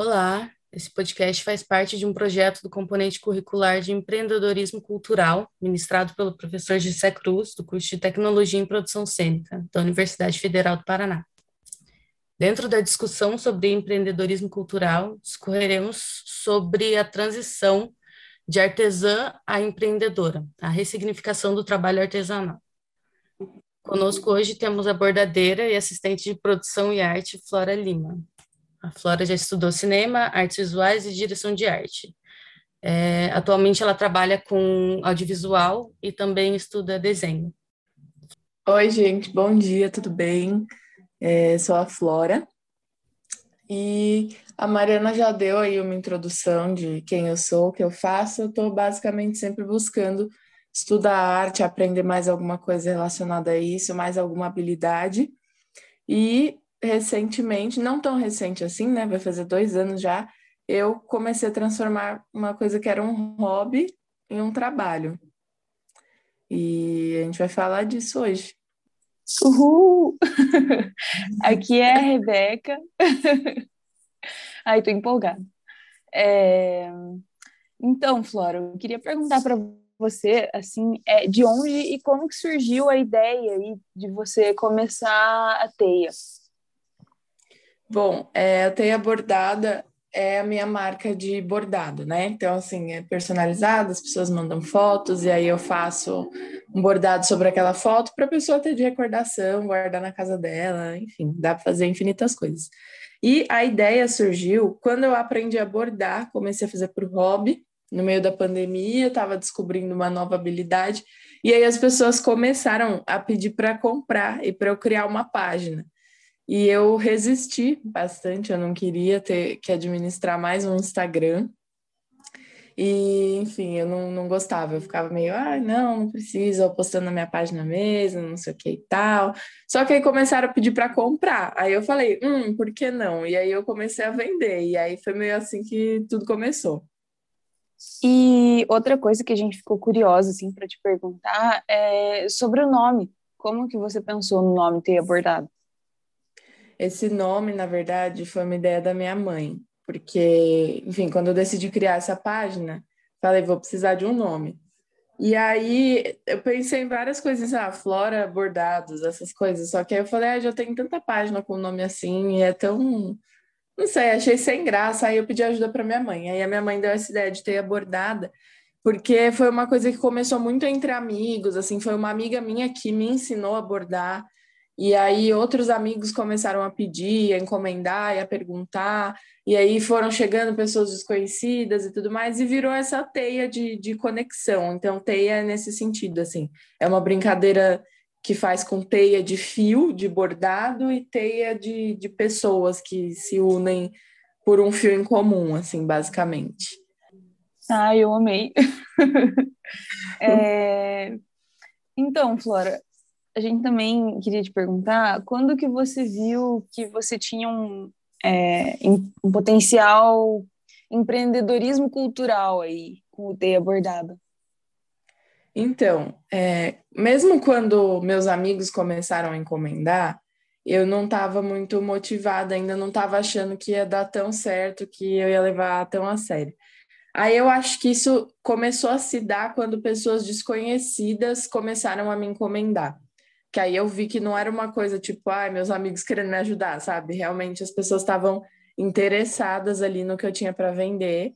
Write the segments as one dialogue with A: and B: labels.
A: Olá, esse podcast faz parte de um projeto do componente curricular de empreendedorismo cultural, ministrado pelo professor Gissé Cruz, do curso de Tecnologia em Produção Cênica, da Universidade Federal do Paraná. Dentro da discussão sobre empreendedorismo cultural, discorreremos sobre a transição de artesã a empreendedora, a ressignificação do trabalho artesanal. Conosco hoje temos a bordadeira e assistente de produção e arte, Flora Lima. A Flora já estudou cinema, artes visuais e direção de arte. É, atualmente ela trabalha com audiovisual e também estuda desenho.
B: Oi, gente, bom dia, tudo bem? É, sou a Flora e a Mariana já deu aí uma introdução de quem eu sou, o que eu faço. Eu estou basicamente sempre buscando estudar arte, aprender mais alguma coisa relacionada a isso, mais alguma habilidade. E recentemente, não tão recente assim, né? Vai fazer dois anos já, eu comecei a transformar uma coisa que era um hobby em um trabalho. E a gente vai falar disso hoje.
C: Uhul! Aqui é a Rebeca. Ai, tô empolgada. É... Então, Flora, eu queria perguntar para você, assim, é, de onde e como que surgiu a ideia aí de você começar a Teia?
B: Bom, é, a Teia Bordada é a minha marca de bordado, né? Então, assim, é personalizado, as pessoas mandam fotos e aí eu faço um bordado sobre aquela foto para a pessoa ter de recordação, guardar na casa dela, enfim, dá para fazer infinitas coisas. E a ideia surgiu quando eu aprendi a bordar, comecei a fazer por hobby, no meio da pandemia, estava descobrindo uma nova habilidade, e aí as pessoas começaram a pedir para comprar e para eu criar uma página. E eu resisti bastante, eu não queria ter que administrar mais um Instagram, e, enfim, eu não, não gostava, eu ficava meio, ah, não, não preciso, eu postando na minha página mesmo, não sei o que e tal. Só que aí começaram a pedir para comprar. Aí eu falei, hum, por que não? E aí eu comecei a vender, e aí foi meio assim que tudo começou.
C: E outra coisa que a gente ficou curiosa, assim, para te perguntar é sobre o nome. Como que você pensou no nome ter abordado?
B: Esse nome, na verdade, foi uma ideia da minha mãe porque, enfim, quando eu decidi criar essa página, falei, vou precisar de um nome. E aí eu pensei em várias coisas, ah, Flora Bordados, essas coisas, só que aí eu falei, ah, já tem tanta página com nome assim, e é tão. Não sei, achei sem graça, aí eu pedi ajuda para minha mãe. Aí a minha mãe deu essa ideia de ter a bordada, porque foi uma coisa que começou muito entre amigos, assim, foi uma amiga minha que me ensinou a bordar, e aí outros amigos começaram a pedir, a encomendar e a perguntar, e aí foram chegando pessoas desconhecidas e tudo mais, e virou essa teia de, de conexão. Então, teia é nesse sentido, assim, é uma brincadeira que faz com teia de fio, de bordado, e teia de, de pessoas que se unem por um fio em comum, assim, basicamente.
C: Ah, eu amei. é... Então, Flora, a gente também queria te perguntar quando que você viu que você tinha um, é, um potencial empreendedorismo cultural aí com o Teia Bordada?
B: Então, é, mesmo quando meus amigos começaram a encomendar, eu não estava muito motivada, ainda não estava achando que ia dar tão certo, que eu ia levar tão a sério. Aí eu acho que isso começou a se dar quando pessoas desconhecidas começaram a me encomendar que aí eu vi que não era uma coisa tipo, ai, ah, meus amigos querendo me ajudar, sabe? Realmente as pessoas estavam interessadas ali no que eu tinha para vender.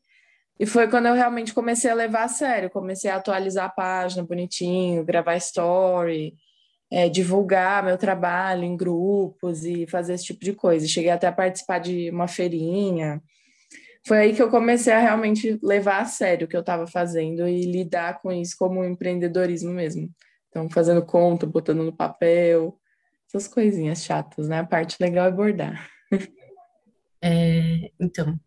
B: E foi quando eu realmente comecei a levar a sério, comecei a atualizar a página bonitinho, gravar story, é, divulgar meu trabalho em grupos e fazer esse tipo de coisa. Cheguei até a participar de uma feirinha. Foi aí que eu comecei a realmente levar a sério o que eu estava fazendo e lidar com isso como um empreendedorismo mesmo. Então, fazendo conta, botando no papel, essas coisinhas chatas, né? A parte legal é bordar.
A: É, então,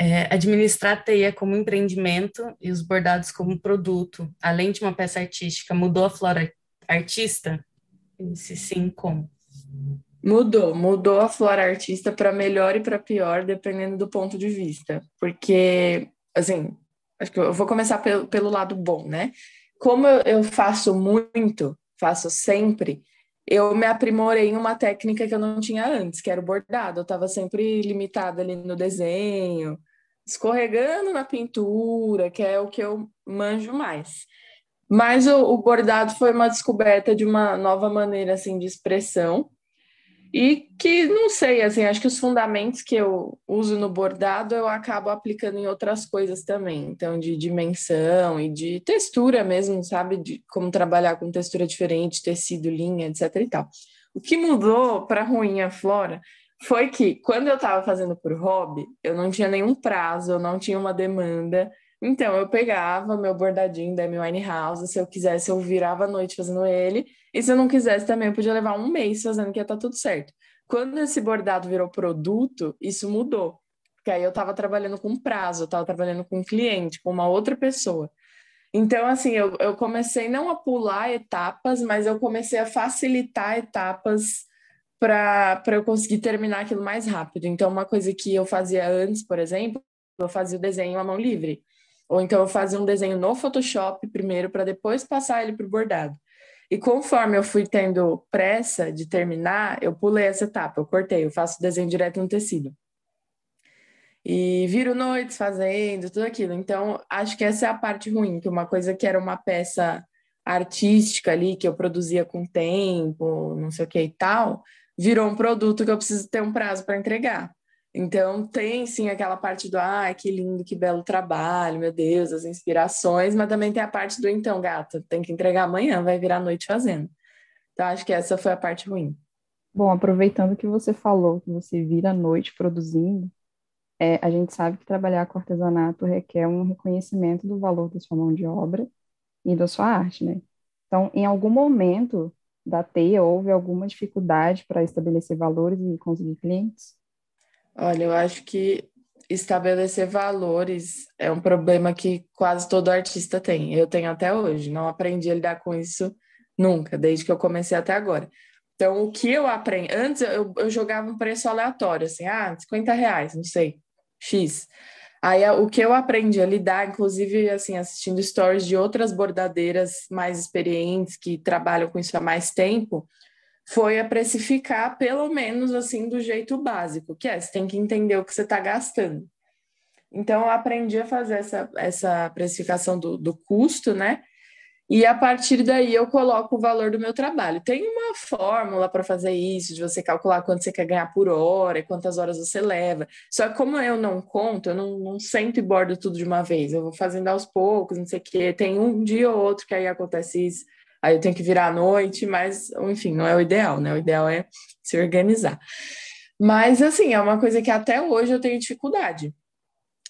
A: é, administrar a teia como empreendimento e os bordados como produto, além de uma peça artística, mudou a Flora artista? Se sim, como?
B: Mudou, mudou a Flora artista para melhor e para pior, dependendo do ponto de vista. Porque, assim, acho que eu vou começar pelo, pelo lado bom, né? Como eu, faço muito, faço sempre, eu me aprimorei em uma técnica que eu não tinha antes, que era o bordado. Eu estava sempre limitada ali no desenho, escorregando na pintura, que é o que eu manjo mais. Mas o, o bordado foi uma descoberta de uma nova maneira assim de expressão e que não sei, assim, acho que os fundamentos que eu uso no bordado eu acabo aplicando em outras coisas também. Então, de dimensão e de textura mesmo, sabe? De como trabalhar com textura diferente, tecido, linha, etc e tal. O que mudou para ruim a Flora foi que quando eu estava fazendo por hobby, eu não tinha nenhum prazo, eu não tinha uma demanda. Então, eu pegava meu bordadinho da Amy Winehouse, se eu quisesse, eu virava a noite fazendo ele, e se eu não quisesse também, eu podia levar um mês fazendo, que ia estar tá tudo certo. Quando esse bordado virou produto, isso mudou, porque aí eu estava trabalhando com prazo, eu estava trabalhando com um cliente, com uma outra pessoa. Então, assim, eu, eu comecei não a pular etapas, mas eu comecei a facilitar etapas para eu conseguir terminar aquilo mais rápido. Então, uma coisa que eu fazia antes, por exemplo, eu fazia o desenho à mão livre. Ou então eu fazia um desenho no Photoshop primeiro para depois passar ele para o bordado. E conforme eu fui tendo pressa de terminar, eu pulei essa etapa, eu cortei, eu faço desenho direto no tecido. E viro noites fazendo tudo aquilo. Então, acho que essa é a parte ruim, que uma coisa que era uma peça artística ali, que eu produzia com tempo, não sei o que e tal, virou um produto que eu preciso ter um prazo para entregar. Então, tem sim aquela parte do ah, que lindo, que belo trabalho, meu Deus, as inspirações, mas também tem a parte do então, gata, tem que entregar amanhã, vai virar noite fazendo. Então, acho que essa foi a parte ruim.
D: Bom, aproveitando que você falou que você vira à noite produzindo, é, a gente sabe que trabalhar com artesanato requer um reconhecimento do valor da sua mão de obra e da sua arte, né? Então, em algum momento da teia, houve alguma dificuldade para estabelecer valores e conseguir clientes?
B: Olha, eu acho que estabelecer valores é um problema que quase todo artista tem. Eu tenho até hoje, não aprendi a lidar com isso nunca, desde que eu comecei até agora. Então, o que eu aprendi. Antes eu, eu jogava um preço aleatório, assim, ah, 50 reais, não sei, X. Aí o que eu aprendi a lidar, inclusive assim, assistindo stories de outras bordadeiras mais experientes que trabalham com isso há mais tempo, foi a precificar pelo menos assim do jeito básico, que é você tem que entender o que você está gastando. Então eu aprendi a fazer essa, essa precificação do, do custo, né? E a partir daí eu coloco o valor do meu trabalho. Tem uma fórmula para fazer isso, de você calcular quanto você quer ganhar por hora e quantas horas você leva. Só que como eu não conto, eu não, não sento e bordo tudo de uma vez. Eu vou fazendo aos poucos, não sei o quê. Tem um dia ou outro que aí acontece isso aí eu tenho que virar à noite, mas, enfim, não é o ideal, né? O ideal é se organizar. Mas, assim, é uma coisa que até hoje eu tenho dificuldade.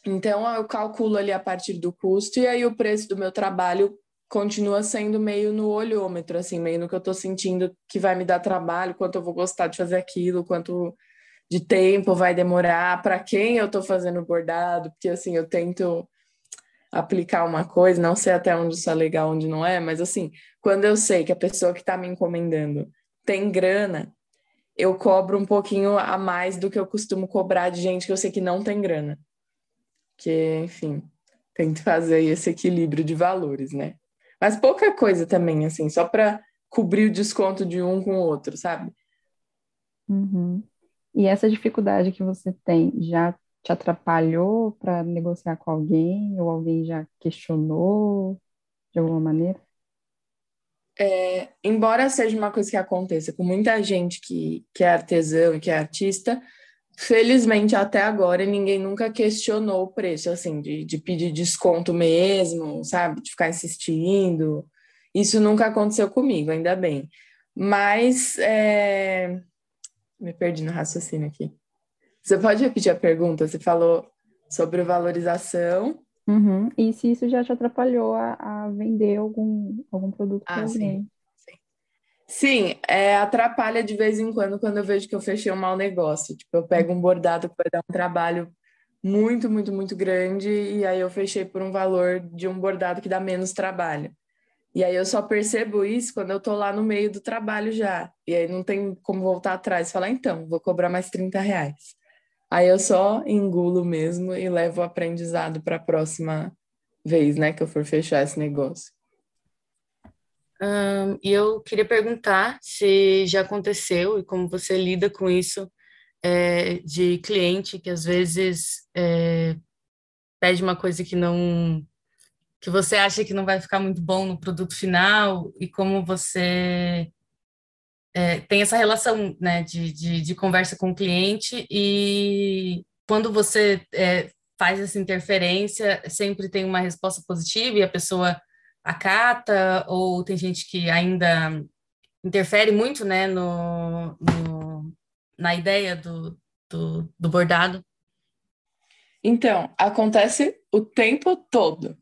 B: Então, eu calculo ali a partir do custo e aí o preço do meu trabalho continua sendo meio no olhômetro, assim, meio no que eu estou sentindo que vai me dar trabalho, quanto eu vou gostar de fazer aquilo, quanto de tempo vai demorar, para quem eu estou fazendo bordado, porque, assim, eu tento aplicar uma coisa, não sei até onde isso é legal, onde não é, mas assim, quando eu sei que a pessoa que está me encomendando tem grana, eu cobro um pouquinho a mais do que eu costumo cobrar de gente que eu sei que não tem grana. Que, enfim, tem que fazer esse equilíbrio de valores, né? Mas pouca coisa também, assim, só para cobrir o desconto de um com o outro, sabe?
D: Uhum. E essa dificuldade que você tem já te atrapalhou para negociar com alguém ou alguém já questionou de alguma maneira?
B: É, embora seja uma coisa que aconteça com muita gente que, que é artesão e que é artista, felizmente até agora ninguém nunca questionou o preço, assim, de, de pedir desconto mesmo, sabe? De ficar insistindo. Isso nunca aconteceu comigo, ainda bem. Mas é... me perdi no raciocínio aqui. Você pode repetir a pergunta? Você falou sobre valorização.
D: Uhum. E se isso já te atrapalhou a, a vender algum, algum produto
B: ah, Sim, sim. sim é, atrapalha de vez em quando quando eu vejo que eu fechei um mau negócio. Tipo, eu pego um bordado que vai dar um trabalho muito, muito, muito grande e aí eu fechei por um valor de um bordado que dá menos trabalho. E aí eu só percebo isso quando eu tô lá no meio do trabalho já. E aí não tem como voltar atrás e falar, então, vou cobrar mais 30 reais. Aí eu só engulo mesmo e levo o aprendizado para a próxima vez, né, que eu for fechar esse negócio.
A: Um, e eu queria perguntar se já aconteceu e como você lida com isso é, de cliente que às vezes é, pede uma coisa que não que você acha que não vai ficar muito bom no produto final e como você é, tem essa relação né, de, de, de, conversa com o cliente e quando você é, faz essa interferência, sempre tem uma resposta positiva e a pessoa acata, ou tem gente que ainda interfere muito né, no, no na ideia do, do, do bordado?
B: Então, acontece o tempo todo.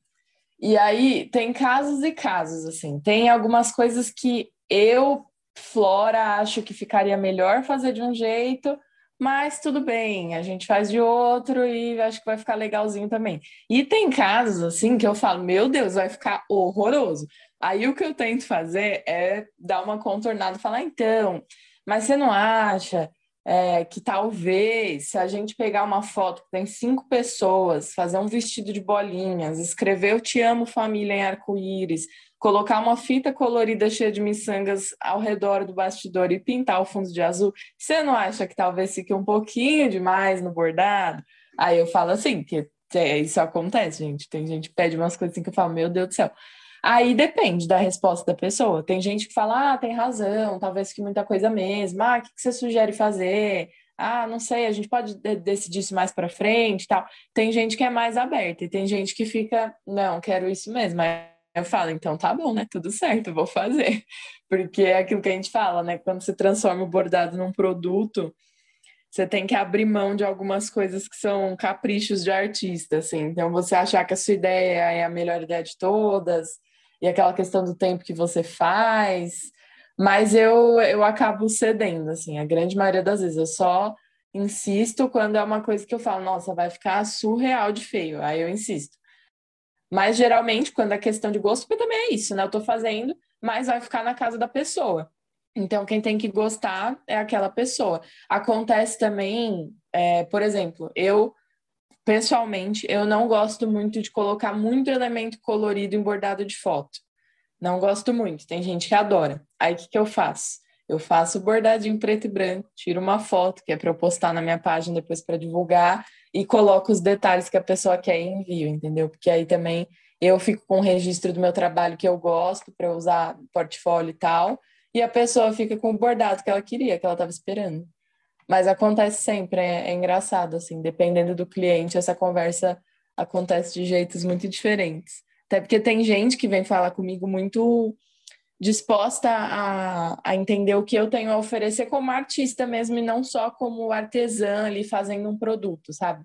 B: E aí tem casos e casos, assim. Tem algumas coisas que eu, Flora, acho que ficaria melhor fazer de um jeito, mas tudo bem, a gente faz de outro e acho que vai ficar legalzinho também. E tem casos, assim, que eu falo, meu Deus, vai ficar horroroso. Aí o que eu tento fazer é dar uma contornada falar, então, mas você não acha é, que talvez, se a gente pegar uma foto que tem cinco pessoas, fazer um vestido de bolinhas, escrever Eu Te Amo Família em arco-íris, colocar uma fita colorida cheia de miçangas ao redor do bastidor e pintar o fundo de azul, você não acha que talvez fique um pouquinho demais no bordado? Aí eu falo assim, que é, isso acontece, gente. Tem gente que pede umas coisas assim que eu falo, meu Deus do céu. Aí depende da resposta da pessoa. Tem gente que fala, ah, tem razão, talvez que muita coisa mesmo. Ah, o que, você sugere fazer? Ah, não sei, a gente pode decidir isso mais para frente tal. Tem gente que é mais aberta e tem gente que fica, não, quero isso mesmo. Eu falo, então tá bom, né? Tudo certo, vou fazer. Porque é aquilo que a gente fala, né? Quando você transforma o bordado num produto, você tem que abrir mão de algumas coisas que são caprichos de artista, assim. Então, você achar que a sua ideia é a melhor ideia de todas, e aquela questão do tempo que você faz, mas eu, eu acabo cedendo, assim, a grande maioria das vezes. Eu só insisto quando é uma coisa que eu falo, nossa, vai ficar surreal de feio, aí eu insisto. Mas geralmente, quando é questão de gosto, porque também é isso, né? Eu tô fazendo, mas vai ficar na casa da pessoa. Então, quem tem que gostar é aquela pessoa. Acontece também, é, por exemplo, eu pessoalmente, eu não gosto muito de colocar muito elemento colorido em bordado de foto. Não gosto muito, tem gente que adora. Aí o que, que eu faço? Eu faço bordadinho preto e branco, tiro uma foto, que é para eu postar na minha página depois para divulgar, e coloco os detalhes que a pessoa quer e envio, entendeu? Porque aí também eu fico com o registro do meu trabalho que eu gosto para usar portfólio e tal, e a pessoa fica com o bordado que ela queria, que ela estava esperando. Mas acontece sempre, é, é engraçado, assim, dependendo do cliente, essa conversa acontece de jeitos muito diferentes. Até porque tem gente que vem falar comigo muito disposta a, a entender o que eu tenho a oferecer como artista mesmo e não só como artesã ali fazendo um produto, sabe?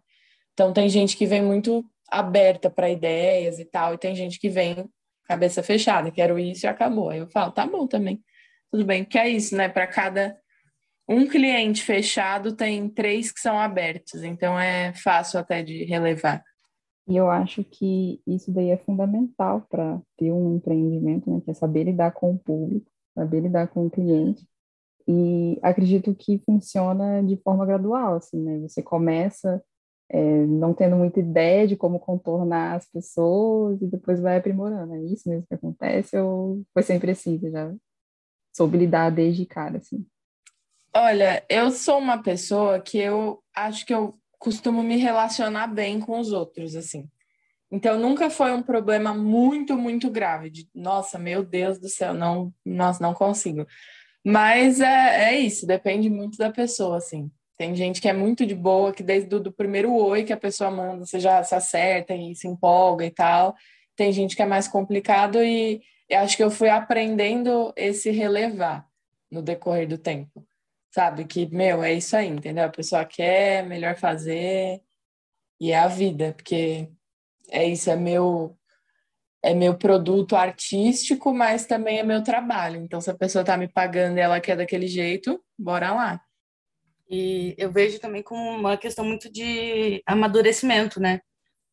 B: Então tem gente que vem muito aberta para ideias e tal, e tem gente que vem cabeça fechada, quero isso e acabou. Aí eu falo, tá bom também, tudo bem, porque é isso, né? Para cada um cliente fechado tem três que são abertos, então é fácil até de relevar.
D: E eu acho que isso daí é fundamental para ter um empreendimento, né? Que é saber lidar com o público, saber lidar com o cliente. E acredito que funciona de forma gradual, assim, né? Você começa é, não tendo muita ideia de como contornar as pessoas e depois vai aprimorando. É isso mesmo que acontece ou foi sempre assim? Você já soube lidar desde cara, assim?
B: Olha, eu sou uma pessoa que eu acho que eu costumo me relacionar bem com os outros, assim. Então nunca foi um problema muito, muito grave de, nossa, meu Deus do céu, não, nós não consigo. Mas é, é isso, depende muito da pessoa, assim. Tem gente que é muito de boa, que desde o primeiro oi que a pessoa manda, você já se acerta e se empolga e tal. Tem gente que é mais complicado e acho que eu fui aprendendo esse relevar no decorrer do tempo sabe? Que, meu, é isso aí, entendeu? A pessoa quer, melhor fazer, e é a vida, porque é isso, é meu é meu produto artístico, mas também é meu trabalho. Então, se a pessoa está me pagando e ela quer daquele jeito, bora lá.
A: E eu vejo também como uma questão muito de amadurecimento, né?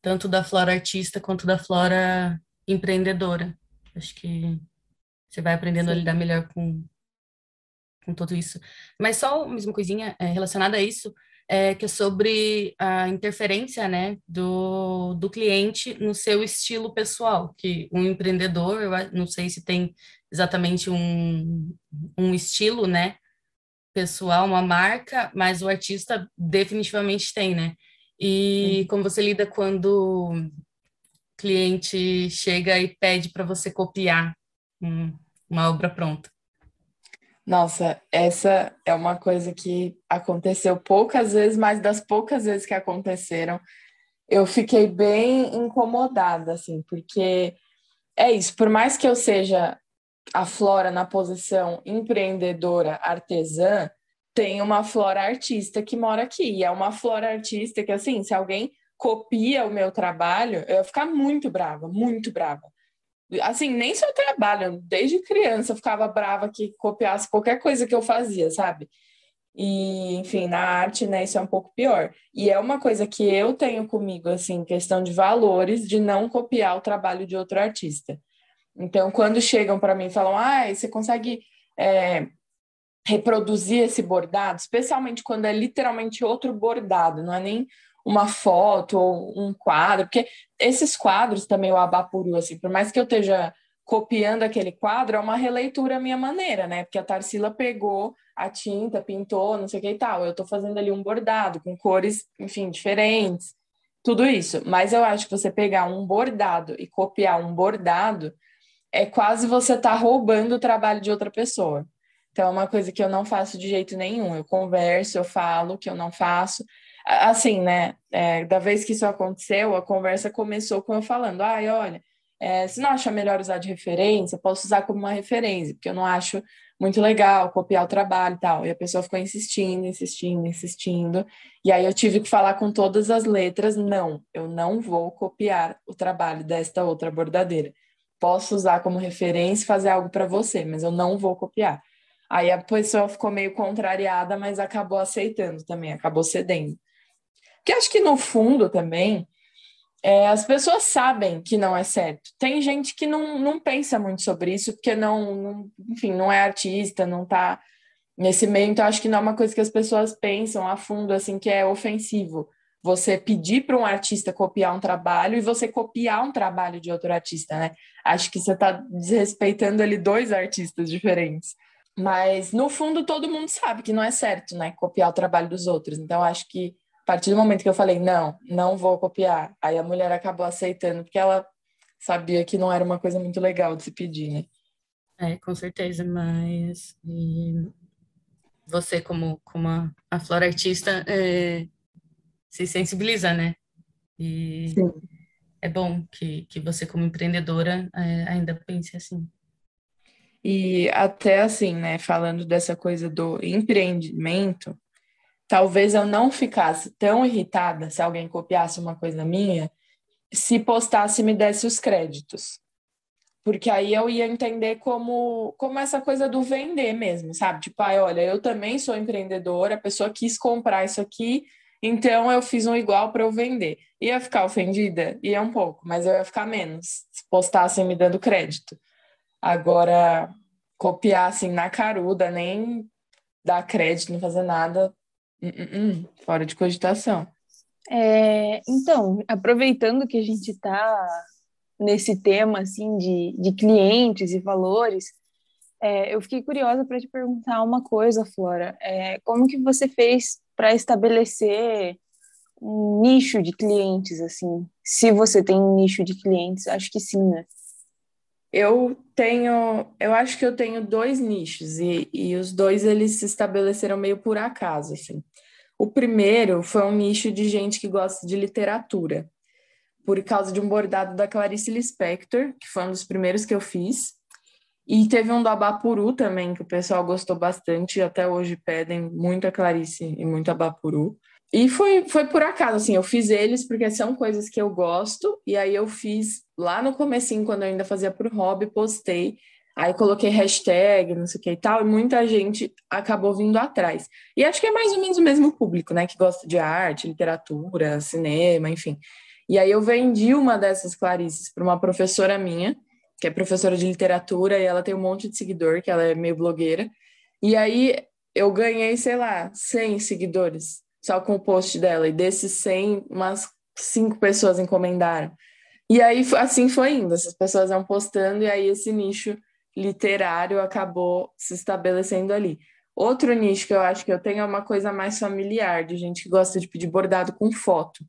A: Tanto da flora artista quanto da flora empreendedora. Acho que você vai aprendendo Sim. a lidar melhor com, com tudo isso. Mas só uma mesma coisinha é, relacionada a isso, é, que é sobre a interferência né, do, do cliente no seu estilo pessoal, que um empreendedor, eu não sei se tem exatamente um, um estilo, né? Pessoal, uma marca, mas o artista definitivamente tem, né? E como você lida quando o cliente chega e pede para você copiar um, uma obra pronta?
B: Nossa, essa é uma coisa que aconteceu poucas vezes, mas das poucas vezes que aconteceram, eu fiquei bem incomodada, assim, porque é isso, por mais que eu seja a Flora na posição empreendedora artesã, tem uma Flora artista que mora aqui, e é uma Flora artista que, assim, se alguém copia o meu trabalho, eu ia ficar muito brava, muito brava. Assim, nem seu trabalho, desde criança eu ficava brava que copiasse qualquer coisa que eu fazia, sabe? E, enfim, na arte, né, isso é um pouco pior. E é uma coisa que eu tenho comigo, assim, questão de valores, de não copiar o trabalho de outro artista. Então, quando chegam para mim e falam, ah, você consegue é, reproduzir esse bordado, especialmente quando é literalmente outro bordado, não é nem uma foto ou um quadro, porque esses quadros também, o Abapuru, assim, por mais que eu esteja copiando aquele quadro, é uma releitura à minha maneira, né? Porque a Tarsila pegou a tinta, pintou, não sei o que e tal. Eu estou fazendo ali um bordado com cores, enfim, diferentes, tudo isso. Mas eu acho que você pegar um bordado e copiar um bordado é quase você tá roubando o trabalho de outra pessoa. Então é uma coisa que eu não faço de jeito nenhum. Eu converso, eu falo que eu não faço. Assim, né? É, da vez que isso aconteceu, a conversa começou com eu falando: ai, olha, é, se não acha melhor usar de referência, posso usar como uma referência, porque eu não acho muito legal copiar o trabalho e tal. E a pessoa ficou insistindo, insistindo, insistindo. E aí eu tive que falar com todas as letras: não, eu não vou copiar o trabalho desta outra bordadeira. Posso usar como referência fazer algo para você, mas eu não vou copiar. Aí a pessoa ficou meio contrariada, mas acabou aceitando também, acabou cedendo. Porque acho que no fundo também é, as pessoas sabem que não é certo. Tem gente que não, não pensa muito sobre isso, porque não, não enfim, não é artista, não está nesse meio, então acho que não é uma coisa que as pessoas pensam a fundo, assim, que é ofensivo. Você pedir para um artista copiar um trabalho e você copiar um trabalho de outro artista, né? Acho que você está desrespeitando ali dois artistas diferentes. Mas, no fundo, todo mundo sabe que não é certo, né? Copiar o trabalho dos outros. Então, acho que a partir do momento que eu falei, não, não vou copiar, aí a mulher acabou aceitando, porque ela sabia que não era uma coisa muito legal de se pedir, né?
A: É, com certeza, mas você, como, como a, a flora artista, é, se sensibiliza, né? E Sim. é bom que, que você, como empreendedora, é, ainda pense assim.
B: E até assim, né, falando dessa coisa do empreendimento, talvez eu não ficasse tão irritada se alguém copiasse uma coisa minha, se postasse e me desse os créditos. Porque aí eu ia entender como, como essa coisa do vender mesmo, sabe? Tipo, ai, olha, eu também sou empreendedora, a pessoa quis comprar isso aqui, então eu fiz um igual para eu vender. Ia ficar ofendida? Ia um pouco, mas eu ia ficar menos se postassem me dando crédito. Agora, copiar assim na caruda, nem dar crédito, não fazer nada, Hum, hum, fora de cogitação.
C: É, então, aproveitando que a gente está nesse tema assim de, de clientes e valores, é, eu fiquei curiosa para te perguntar uma coisa, Flora. É, como que você fez para estabelecer um nicho de clientes, assim? Se você tem um nicho de clientes, acho que sim, né?
B: Eu tenho, eu acho que eu tenho dois nichos e, e os dois eles se estabeleceram meio por acaso, assim. O primeiro foi um nicho de gente que gosta de literatura, por causa de um bordado da Clarice Lispector, que foi um dos primeiros que eu fiz. E teve um do Abapuru também, que o pessoal gostou bastante, e até hoje pedem muito a Clarice e muito Abapuru. E foi, foi por acaso, assim, eu fiz eles porque são coisas que eu gosto, e aí eu fiz lá no comecinho, quando eu ainda fazia por hobby, postei, aí coloquei hashtag, não sei o que e tal, e muita gente acabou vindo atrás. E acho que é mais ou menos o mesmo público, né, que gosta de arte, literatura, cinema, enfim. E aí eu vendi uma dessas Clarices para uma professora minha, que é professora de literatura, e ela tem um monte de seguidor, que ela é meio blogueira, e aí eu ganhei, sei lá, 100 seguidores só com o post dela, e desses 100, umas cinco pessoas encomendaram. E aí, assim foi indo, essas pessoas vão postando, e aí esse nicho literário acabou se estabelecendo ali. Outro nicho que eu acho que eu tenho é uma coisa mais familiar, de gente que gosta de pedir bordado com foto.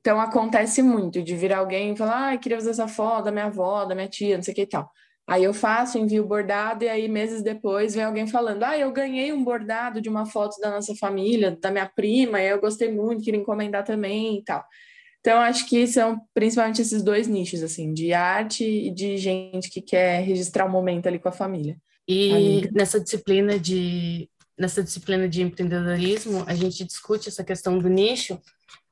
B: Então acontece muito de vir alguém e falar, ah, queria fazer essa foto da minha avó, da minha tia, não sei o que e tal. Aí eu faço, envio o bordado, e aí meses depois vem alguém falando: Ah, eu ganhei um bordado de uma foto da nossa família, da minha prima, e eu gostei muito, queria encomendar também e tal. Então, acho que são principalmente esses dois nichos, assim, de arte e de gente que quer registrar o um momento ali com a família.
A: E nessa disciplina de nessa disciplina de empreendedorismo, a gente discute essa questão do nicho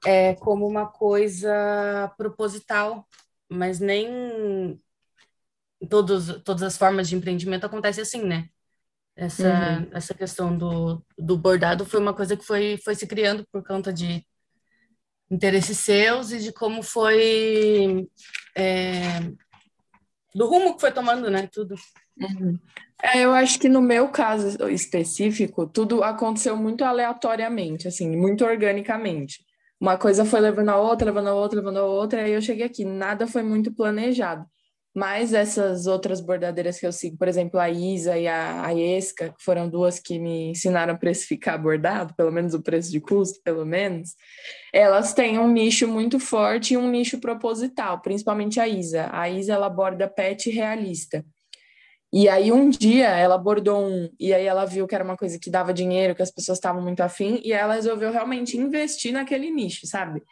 A: é, como uma coisa proposital, mas nem todos, todas as formas de empreendimento acontece assim, né? Essa, uhum. essa questão do, do bordado foi uma coisa que foi, foi se criando por conta de interesses seus e de como foi é, do rumo que foi tomando, né? Tudo.
B: Uhum. É, eu acho que no meu caso específico, tudo aconteceu muito aleatoriamente, assim, muito organicamente. Uma coisa foi levando a outra, levando a outra, levando a outra, e eu cheguei aqui. Nada foi muito planejado. Mas essas outras bordadeiras que eu sigo, por exemplo, a Isa e a, a Esca, que foram duas que me ensinaram a precificar bordado, pelo menos o preço de custo, pelo menos, elas têm um nicho muito forte e um nicho proposital, principalmente a Isa. A Isa, ela borda pet realista. E aí um dia ela bordou um, e aí ela viu que era uma coisa que dava dinheiro, que as pessoas estavam muito afim, e ela resolveu realmente investir naquele nicho, sabe?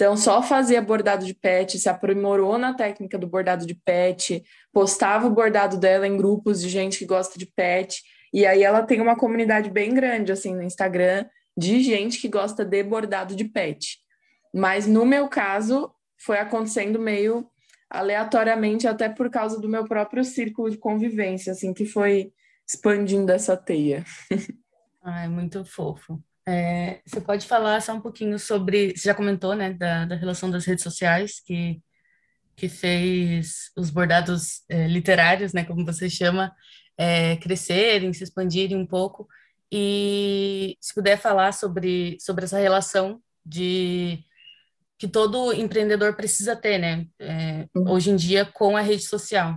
B: Então, só fazia bordado de pet, se aprimorou na técnica do bordado de pet, postava o bordado dela em grupos de gente que gosta de pet, e aí ela tem uma comunidade bem grande, assim, no Instagram, de gente que gosta de bordado de pet. Mas no meu caso, foi acontecendo meio aleatoriamente, até por causa do meu próprio círculo de convivência, assim, que foi expandindo essa teia.
A: É muito fofo. É, você pode falar só um pouquinho sobre, você já comentou, né, da, da relação das redes sociais, que, que fez os bordados é, literários, né, como você chama, é, crescerem, se expandirem um pouco, e se puder falar sobre, sobre essa relação de que todo empreendedor precisa ter, né, é, uhum. hoje em dia com a rede social.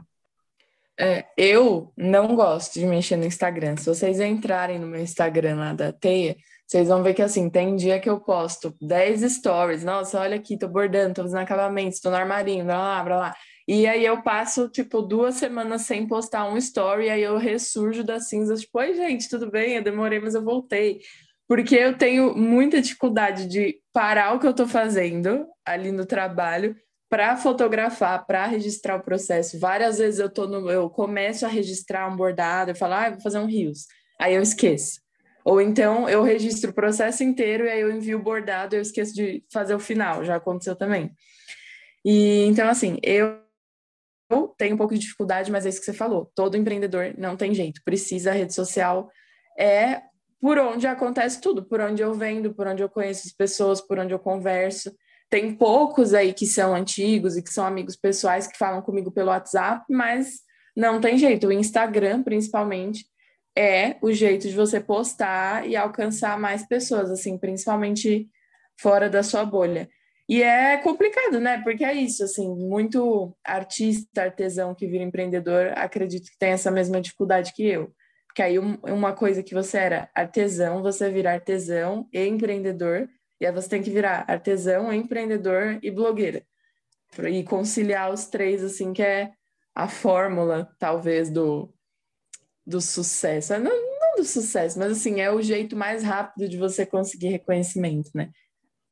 B: É, eu não gosto de mexer no Instagram. Se vocês entrarem no meu Instagram lá da Teia, vocês vão ver que assim, tem dia que eu posto 10 stories. Nossa, olha aqui, tô bordando, tô fazendo acabamento, tô no armarinho, blá lá, blá lá. E aí eu passo, tipo, duas semanas sem postar um story, aí eu ressurjo das cinzas, tipo, oi, gente, tudo bem? Eu demorei, mas eu voltei. Porque eu tenho muita dificuldade de parar o que eu tô fazendo ali no trabalho para fotografar, para registrar o processo. Várias vezes eu tô no, eu começo a registrar um bordado, eu falo, ah, vou fazer um rios. Aí eu esqueço. Ou então eu registro o processo inteiro e aí eu envio o bordado eu esqueço de fazer o final, já aconteceu também. E então, assim, eu, eu tenho um pouco de dificuldade, mas é isso que você falou. Todo empreendedor não tem jeito, precisa a rede social é por onde acontece tudo, por onde eu vendo, por onde eu conheço as pessoas, por onde eu converso. Tem poucos aí que são antigos e que são amigos pessoais que falam comigo pelo WhatsApp, mas não tem jeito. O Instagram, principalmente, é o jeito de você postar e alcançar mais pessoas, assim, principalmente fora da sua bolha. E é complicado, né? Porque é isso, assim, muito artista, artesão que vira empreendedor, acredito que tem essa mesma dificuldade que eu. Porque aí uma coisa que você era artesão, você vira artesão e empreendedor, e aí você tem que virar artesão, empreendedor e blogueira. E conciliar os três, assim, que é a fórmula, talvez, do, do sucesso. Não, não do sucesso, mas assim, é o jeito mais rápido de você conseguir reconhecimento, né?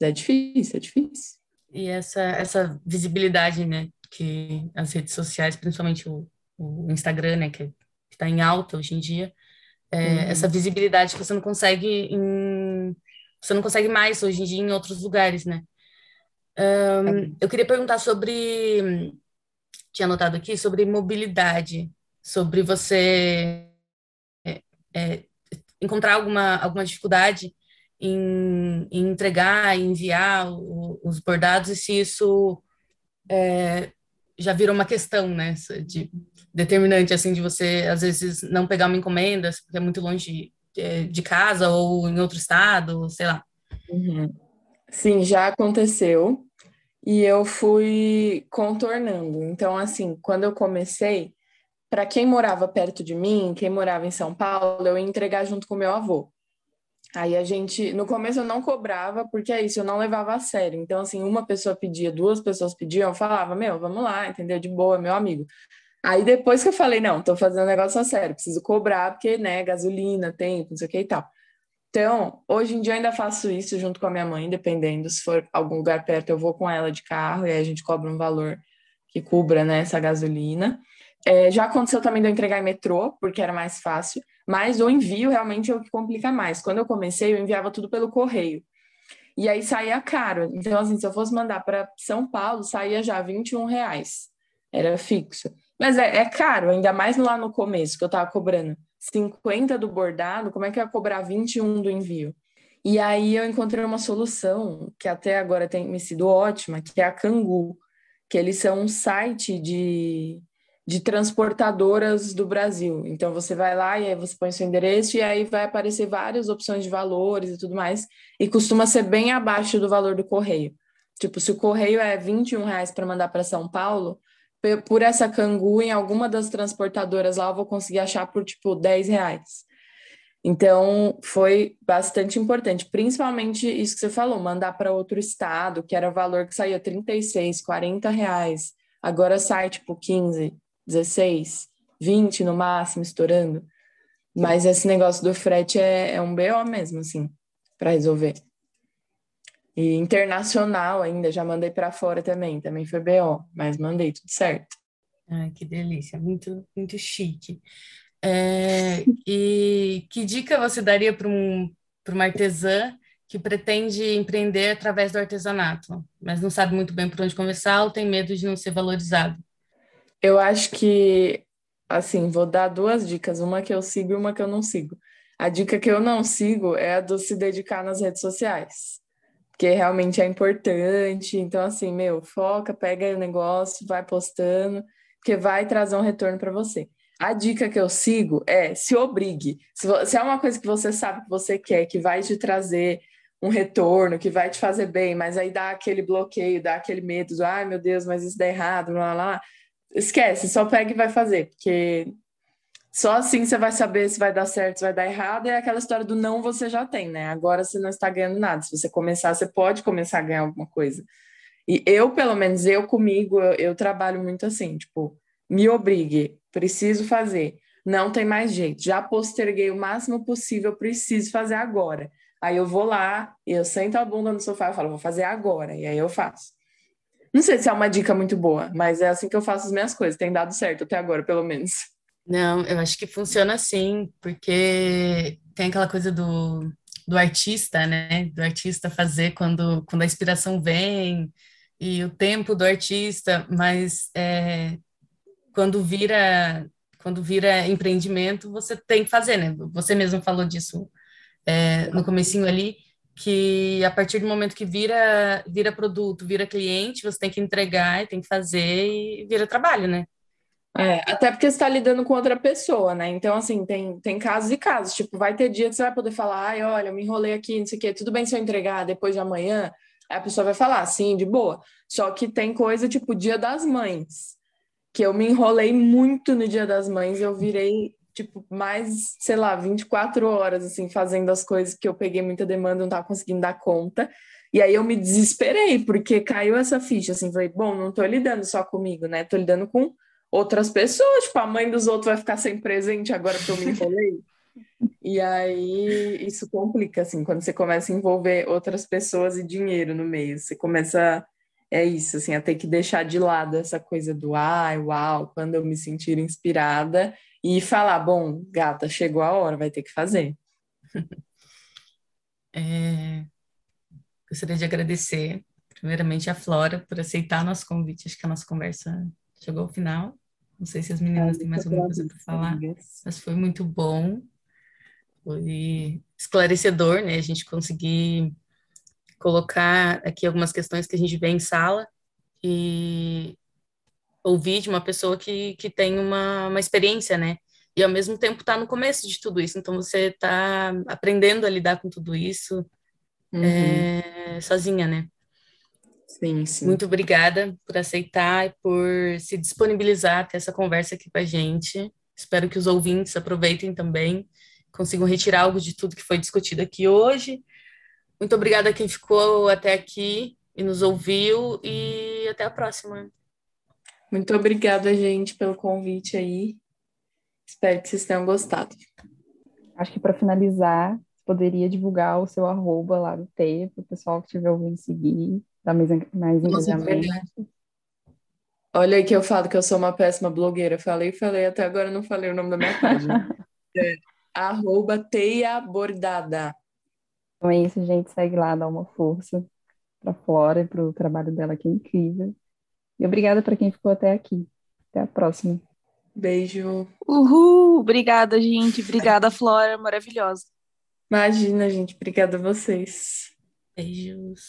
B: É difícil, é difícil.
A: E essa, essa visibilidade, né, que as redes sociais, principalmente o, o Instagram, né, que está em alta hoje em dia, é, uhum. essa visibilidade que você não consegue em, você não consegue mais hoje em dia em outros lugares, né? Um, é. Eu queria perguntar sobre, tinha anotado aqui, sobre mobilidade sobre você é, é, encontrar alguma, alguma dificuldade em, em entregar, em enviar o, os bordados e se isso é, já virou uma questão, né, de determinante, assim, de você, às vezes, não pegar uma encomenda, porque é muito longe de, é, de casa ou em outro estado, sei lá.
B: Uhum. Sim, já aconteceu e eu fui contornando. Então, assim, quando eu comecei, para quem morava perto de mim, quem morava em São Paulo, eu ia entregar junto com meu avô. Aí a gente, no começo eu não cobrava, porque é isso, eu não levava a sério. Então, assim, uma pessoa pedia, duas pessoas pediam, eu falava, meu, vamos lá, entendeu? De boa, meu amigo. Aí depois que eu falei, não, tô fazendo um negócio a sério, preciso cobrar, porque, né, gasolina, tempo, não sei o que e tal. Então, hoje em dia eu ainda faço isso junto com a minha mãe, dependendo, se for algum lugar perto, eu vou com ela de carro e aí a gente cobra um valor que cubra, né, essa gasolina. É, já aconteceu também de eu entregar em metrô, porque era mais fácil, mas o envio realmente é o que complica mais. Quando eu comecei, eu enviava tudo pelo correio. E aí saía caro. Então, assim, se eu fosse mandar para São Paulo, saía já 21 reais. Era fixo. Mas é, é, caro, ainda mais lá no começo, que eu estava cobrando 50 do bordado, como é que eu ia cobrar 21 do envio? E aí eu encontrei uma solução que até agora tem me sido ótima, que é a Cangu, que eles são um site de, de transportadoras do Brasil. Então você vai lá e aí você põe seu endereço e aí vai aparecer várias opções de valores e tudo mais, e costuma ser bem abaixo do valor do correio. Tipo, se o correio é 21 reais para mandar para São Paulo, por essa cangu em alguma das transportadoras lá eu vou conseguir achar por tipo 10 reais. Então foi bastante importante, principalmente isso que você falou, mandar para outro estado, que era o valor que saía 36, 40 reais, agora sai tipo 15, 16, 20 no máximo, estourando. Mas esse negócio do frete é, é um BO mesmo, assim, para resolver. E internacional ainda, já mandei para fora também, também foi BO, mas mandei tudo certo.
A: Ai, que delícia, muito, muito chique. É, e que dica você daria para um, uma artesã que pretende empreender através do artesanato, mas não sabe muito bem por onde começar ou tem medo de não ser valorizado?
B: Eu acho que, assim, vou dar duas dicas, uma que eu sigo e uma que eu não sigo. A dica que eu não sigo é a do se dedicar nas redes sociais porque realmente é importante. Então, assim, meu, foca, pega o negócio, vai postando, porque vai trazer um retorno para você. A dica que eu sigo é se obrigue. Se, se é uma coisa que você sabe que você quer, que vai te trazer um retorno, que vai te fazer bem, mas aí dá aquele bloqueio, dá aquele medo, ai meu Deus, mas isso dá errado, lá, lá. Esquece, só pega e vai fazer, porque só assim você vai saber se vai dar certo, se vai dar errado. É aquela história do não você já tem, né? Agora você não está ganhando nada. Se você começar, você pode começar a ganhar alguma coisa. E eu, pelo menos, eu comigo, eu, eu trabalho muito assim, tipo, me obrigue, preciso fazer. Não tem mais jeito. Já posterguei o máximo possível, preciso fazer agora. Aí eu vou lá, eu sento a bunda no sofá e falo, vou fazer agora. E aí eu faço. Não sei se é uma dica muito boa, mas é assim que eu faço as minhas coisas. Tem dado certo até agora, pelo menos.
A: Não, eu acho que funciona assim, porque tem aquela coisa do, do artista, né? Do artista fazer quando, quando a inspiração vem e o tempo do artista, mas é, quando vira quando vira empreendimento, você tem que fazer, né? Você mesmo falou disso é, no comecinho ali, que a partir do momento que vira vira produto, vira cliente, você tem que entregar e tem que fazer e vira trabalho, né?
B: É, até porque você está lidando com outra pessoa, né? Então, assim, tem, tem casos e casos. Tipo, vai ter dia que você vai poder falar, ai, olha, eu me enrolei aqui, não sei o quê, tudo bem se eu entregar depois de amanhã? Aí a pessoa vai falar, sim, de boa. Só que tem coisa, tipo, dia das mães, que eu me enrolei muito no dia das mães, eu virei, tipo, mais, sei lá, 24 horas, assim, fazendo as coisas que eu peguei muita demanda, não tava conseguindo dar conta. E aí eu me desesperei, porque caiu essa ficha, assim, falei, bom, não tô lidando só comigo, né? Tô lidando com outras pessoas, tipo, a mãe dos outros vai ficar sem presente agora que eu me enrolei. e aí isso complica, assim, quando você começa a envolver outras pessoas e dinheiro no meio, você começa, é isso, assim, a ter que deixar de lado essa coisa do ai, uau, quando eu me sentir inspirada e falar, bom, gata, chegou a hora, vai ter que fazer.
A: É, gostaria de agradecer, primeiramente, a Flora por aceitar nosso convite. Acho que a nossa conversa chegou ao final. Não sei se as meninas têm mais alguma coisa para falar, mas foi muito bom. Foi esclarecedor, né? A gente conseguir colocar aqui algumas questões que a gente vê em sala e ouvir de uma pessoa que, que tem uma, uma experiência, né? E ao mesmo tempo está no começo de tudo isso, então você está aprendendo a lidar com tudo isso uhum. é, sozinha, né?
B: Sim, sim.
A: Muito obrigada por aceitar e por se disponibilizar a ter essa conversa aqui com a gente. Espero que os ouvintes aproveitem também, consigam retirar algo de tudo que foi discutido aqui hoje. Muito obrigada a quem ficou até aqui e nos ouviu e até a próxima.
B: Muito obrigada, gente, pelo convite aí. Espero que vocês tenham gostado.
D: Acho que para finalizar, poderia divulgar o seu arroba lá do Teia para o pessoal que estiver ouvindo seguir, dar mais, mais engajamento.
B: Olha aí que eu falo que eu sou uma péssima blogueira. Falei, falei, até agora não falei o nome da minha página. é, arroba Teia Bordada.
D: Então é isso, gente. Segue lá, dá uma força para Flora e para o trabalho dela, que é incrível. E obrigada para quem ficou até aqui. Até a próxima.
B: Beijo.
C: Uhul! Obrigada, gente. Obrigada, Flora. Maravilhosa.
B: Imagina, gente. Obrigada a vocês.
A: Beijos.